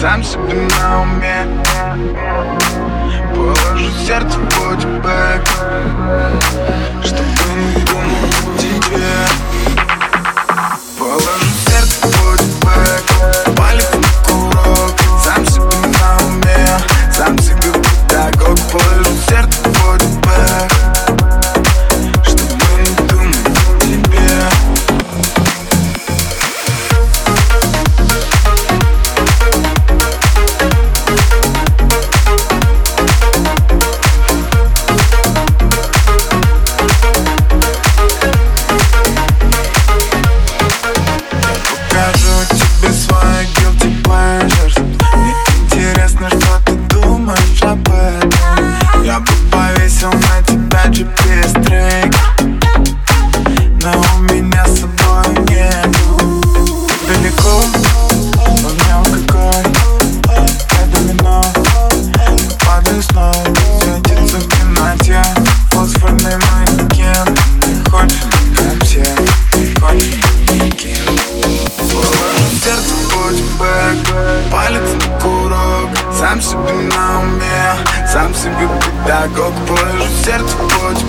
Сам себе на уме Положу сердце себе беда Как положу сердце в путь